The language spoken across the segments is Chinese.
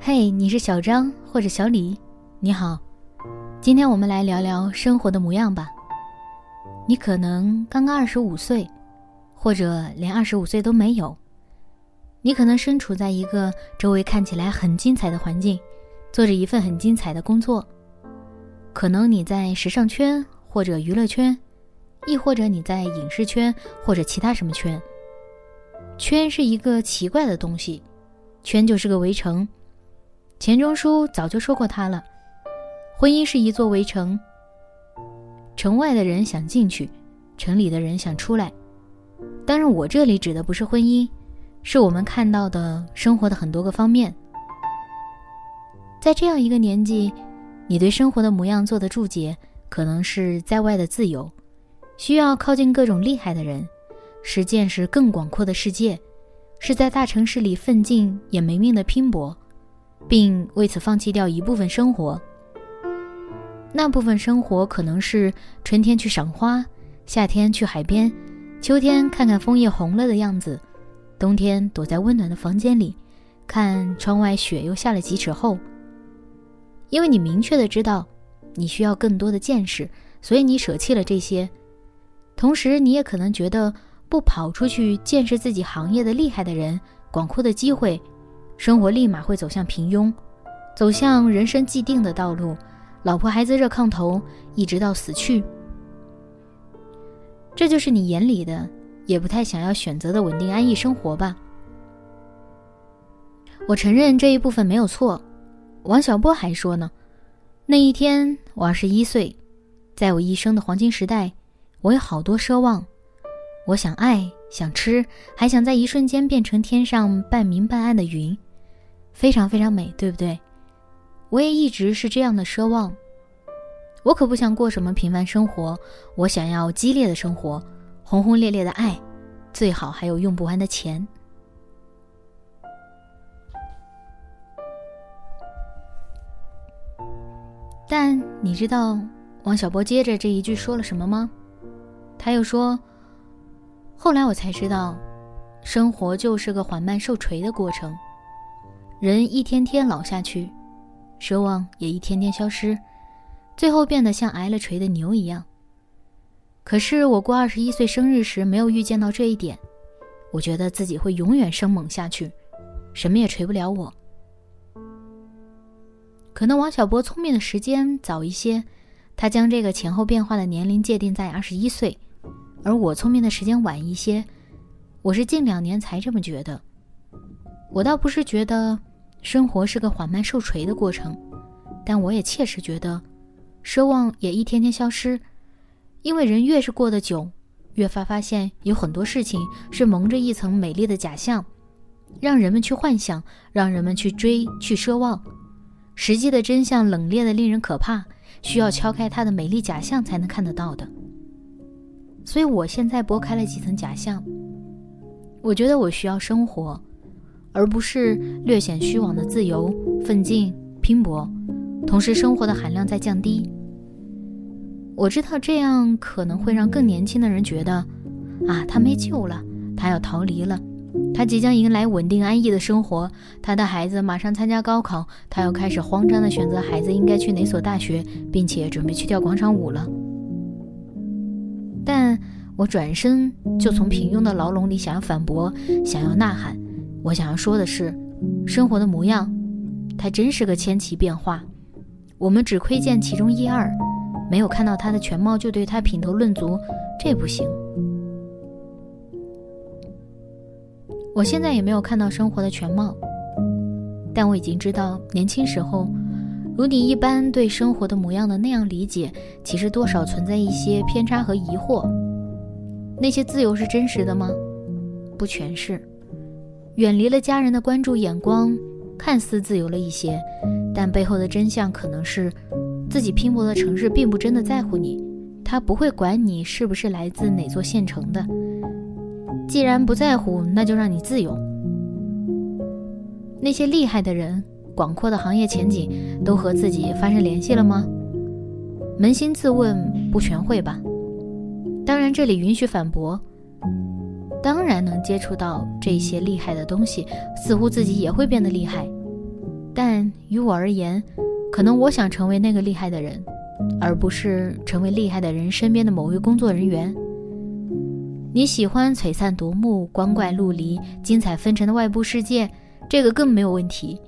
嘿，你是小张或者小李？你好，今天我们来聊聊生活的模样吧。你可能刚刚二十五岁，或者连二十五岁都没有。你可能身处在一个周围看起来很精彩的环境，做着一份很精彩的工作。可能你在时尚圈或者娱乐圈，亦或者你在影视圈或者其他什么圈。圈是一个奇怪的东西，圈就是个围城。钱钟书早就说过他了，婚姻是一座围城，城外的人想进去，城里的人想出来。当然，我这里指的不是婚姻，是我们看到的生活的很多个方面。在这样一个年纪，你对生活的模样做的注解，可能是在外的自由，需要靠近各种厉害的人，是见识更广阔的世界，是在大城市里奋进也没命的拼搏。并为此放弃掉一部分生活。那部分生活可能是春天去赏花，夏天去海边，秋天看看枫叶红了的样子，冬天躲在温暖的房间里，看窗外雪又下了几尺厚。因为你明确的知道，你需要更多的见识，所以你舍弃了这些。同时，你也可能觉得不跑出去见识自己行业的厉害的人，广阔的机会。生活立马会走向平庸，走向人生既定的道路，老婆孩子热炕头，一直到死去。这就是你眼里的，也不太想要选择的稳定安逸生活吧？我承认这一部分没有错。王小波还说呢，那一天我二十一岁，在我一生的黄金时代，我有好多奢望，我想爱，想吃，还想在一瞬间变成天上半明半暗的云。非常非常美，对不对？我也一直是这样的奢望。我可不想过什么平凡生活，我想要激烈的生活，轰轰烈烈的爱，最好还有用不完的钱。但你知道王小波接着这一句说了什么吗？他又说：“后来我才知道，生活就是个缓慢受锤的过程。”人一天天老下去，奢望也一天天消失，最后变得像挨了锤的牛一样。可是我过二十一岁生日时没有预见到这一点，我觉得自己会永远生猛下去，什么也锤不了我。可能王小波聪明的时间早一些，他将这个前后变化的年龄界定在二十一岁，而我聪明的时间晚一些，我是近两年才这么觉得。我倒不是觉得。生活是个缓慢受锤的过程，但我也切实觉得，奢望也一天天消失，因为人越是过得久，越发发现有很多事情是蒙着一层美丽的假象，让人们去幻想，让人们去追，去奢望，实际的真相冷冽的令人可怕，需要敲开它的美丽假象才能看得到的。所以我现在拨开了几层假象，我觉得我需要生活。而不是略显虚妄的自由、奋进、拼搏，同时生活的含量在降低。我知道这样可能会让更年轻的人觉得，啊，他没救了，他要逃离了，他即将迎来稳定安逸的生活，他的孩子马上参加高考，他要开始慌张的选择孩子应该去哪所大学，并且准备去跳广场舞了。但我转身就从平庸的牢笼里想要反驳，想要呐喊。我想要说的是，生活的模样，它真是个千奇变化。我们只窥见其中一二，没有看到它的全貌，就对它品头论足，这不行。我现在也没有看到生活的全貌，但我已经知道，年轻时候，如你一般对生活的模样的那样理解，其实多少存在一些偏差和疑惑。那些自由是真实的吗？不全是。远离了家人的关注眼光，看似自由了一些，但背后的真相可能是，自己拼搏的城市并不真的在乎你，他不会管你是不是来自哪座县城的。既然不在乎，那就让你自由。那些厉害的人，广阔的行业前景，都和自己发生联系了吗？扪心自问，不全会吧。当然，这里允许反驳。当然能接触到这些厉害的东西，似乎自己也会变得厉害。但于我而言，可能我想成为那个厉害的人，而不是成为厉害的人身边的某位工作人员。你喜欢璀璨夺目、光怪陆离、精彩纷呈的外部世界，这个更没有问题，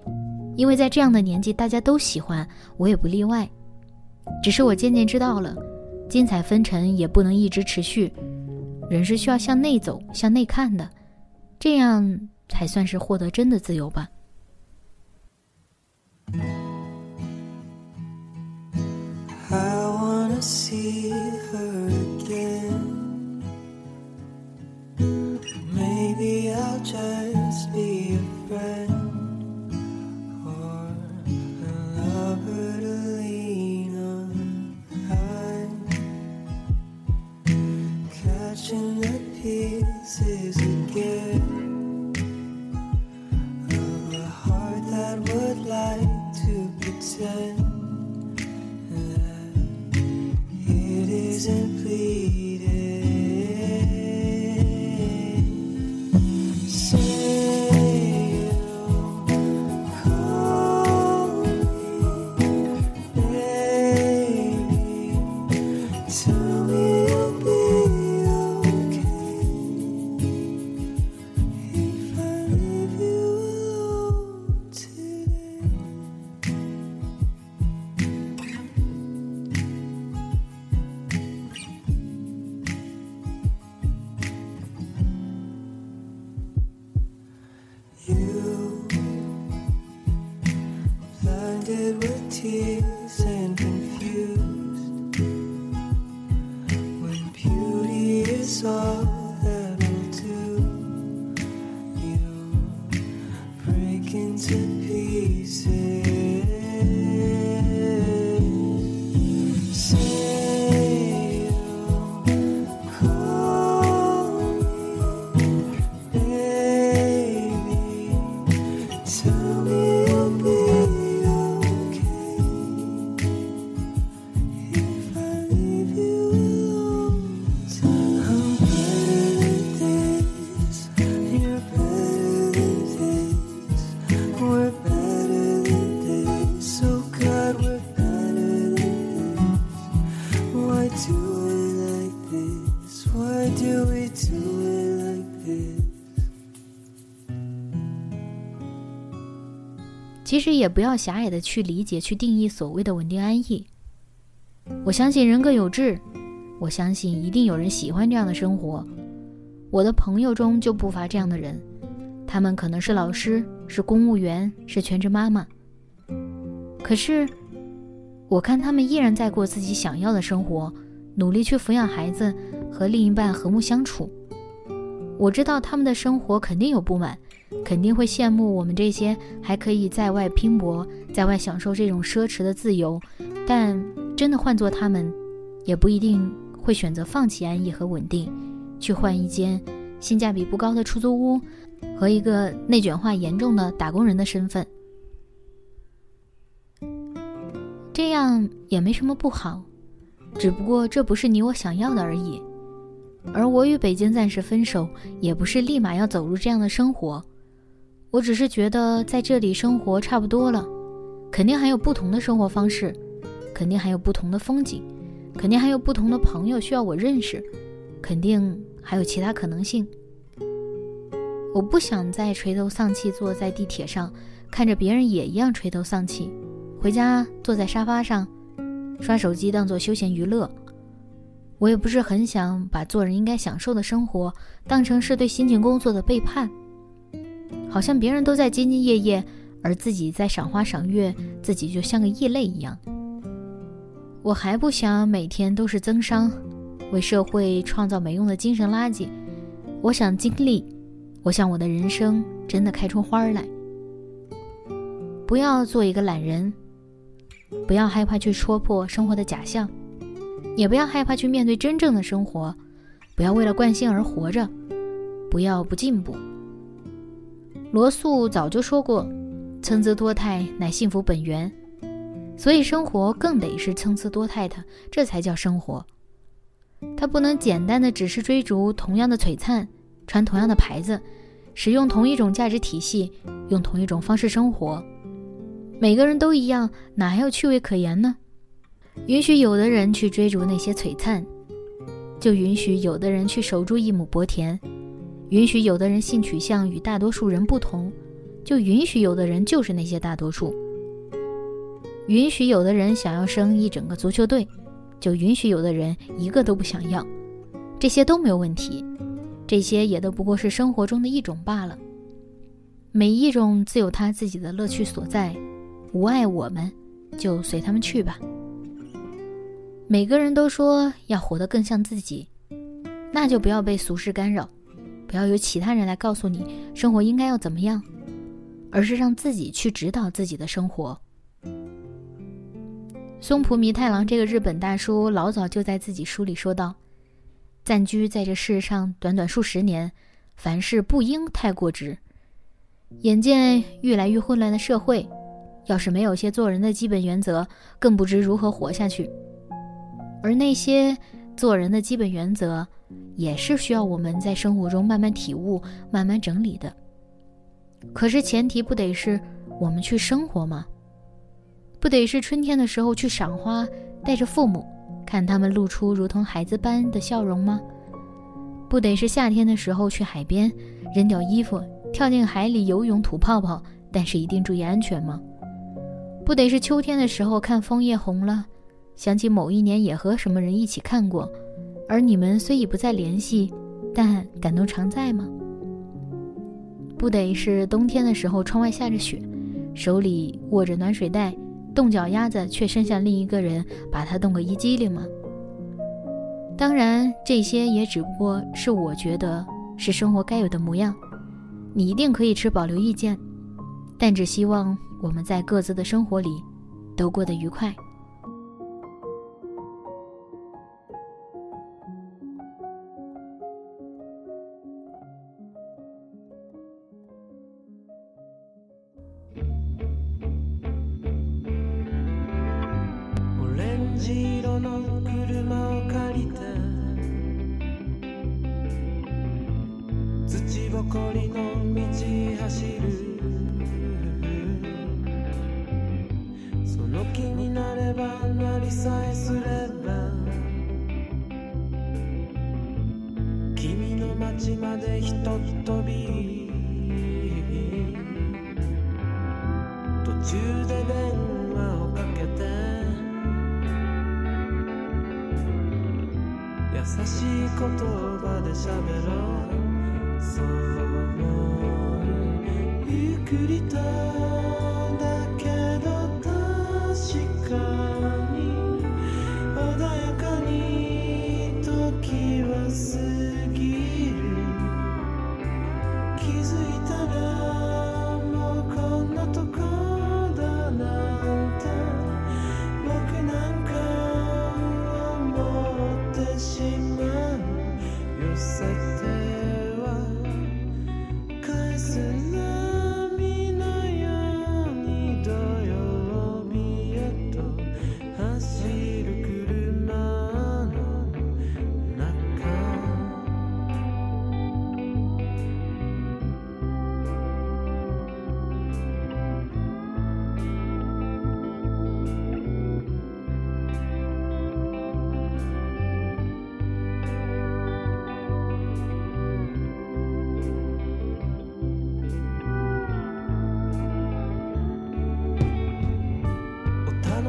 因为在这样的年纪，大家都喜欢，我也不例外。只是我渐渐知道了，精彩纷呈也不能一直持续。人是需要向内走、向内看的，这样才算是获得真的自由吧。again. 其实也不要狭隘的去理解、去定义所谓的稳定安逸。我相信人各有志，我相信一定有人喜欢这样的生活。我的朋友中就不乏这样的人，他们可能是老师、是公务员、是全职妈妈。可是，我看他们依然在过自己想要的生活，努力去抚养孩子，和另一半和睦相处。我知道他们的生活肯定有不满。肯定会羡慕我们这些还可以在外拼搏、在外享受这种奢侈的自由，但真的换做他们，也不一定会选择放弃安逸和稳定，去换一间性价比不高的出租屋，和一个内卷化严重的打工人的身份。这样也没什么不好，只不过这不是你我想要的而已。而我与北京暂时分手，也不是立马要走入这样的生活。我只是觉得在这里生活差不多了，肯定还有不同的生活方式，肯定还有不同的风景，肯定还有不同的朋友需要我认识，肯定还有其他可能性。我不想再垂头丧气坐在地铁上，看着别人也一样垂头丧气，回家坐在沙发上，刷手机当做休闲娱乐。我也不是很想把做人应该享受的生活当成是对辛勤工作的背叛。好像别人都在兢兢业业，而自己在赏花赏月，自己就像个异类一样。我还不想每天都是增伤，为社会创造没用的精神垃圾。我想经历，我想我的人生真的开出花来。不要做一个懒人，不要害怕去戳破生活的假象，也不要害怕去面对真正的生活。不要为了惯性而活着，不要不进步。罗素早就说过：“参差多态乃幸福本源。”所以生活更得是参差多态的，这才叫生活。它不能简单的只是追逐同样的璀璨，穿同样的牌子，使用同一种价值体系，用同一种方式生活。每个人都一样，哪还有趣味可言呢？允许有的人去追逐那些璀璨，就允许有的人去守住一亩薄田；允许有的人性取向与大多数人不同，就允许有的人就是那些大多数。允许有的人想要生一整个足球队，就允许有的人一个都不想要，这些都没有问题，这些也都不过是生活中的一种罢了。每一种自有他自己的乐趣所在，无碍我们，就随他们去吧。每个人都说要活得更像自己，那就不要被俗世干扰，不要由其他人来告诉你生活应该要怎么样，而是让自己去指导自己的生活。松浦弥太郎这个日本大叔老早就在自己书里说道：“暂居在这世上短短数十年，凡事不应太过直。眼见越来越混乱的社会，要是没有些做人的基本原则，更不知如何活下去。而那些做人的基本原则，也是需要我们在生活中慢慢体悟、慢慢整理的。可是前提不得是我们去生活吗？”不得是春天的时候去赏花，带着父母，看他们露出如同孩子般的笑容吗？不得是夏天的时候去海边，扔掉衣服，跳进海里游泳吐泡泡，但是一定注意安全吗？不得是秋天的时候看枫叶红了，想起某一年也和什么人一起看过，而你们虽已不再联系，但感动常在吗？不得是冬天的时候窗外下着雪，手里握着暖水袋。冻脚丫子却伸向另一个人，把他冻个一激灵吗？当然，这些也只不过是我觉得是生活该有的模样。你一定可以持保留意见，但只希望我们在各自的生活里都过得愉快。じ色の車を借りて土ぼこりの道走る。その気になればなりさえすれば君の街までひとっ飛び。途中で出葉で喋ろう。そう思ゆっくりと。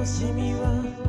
しみは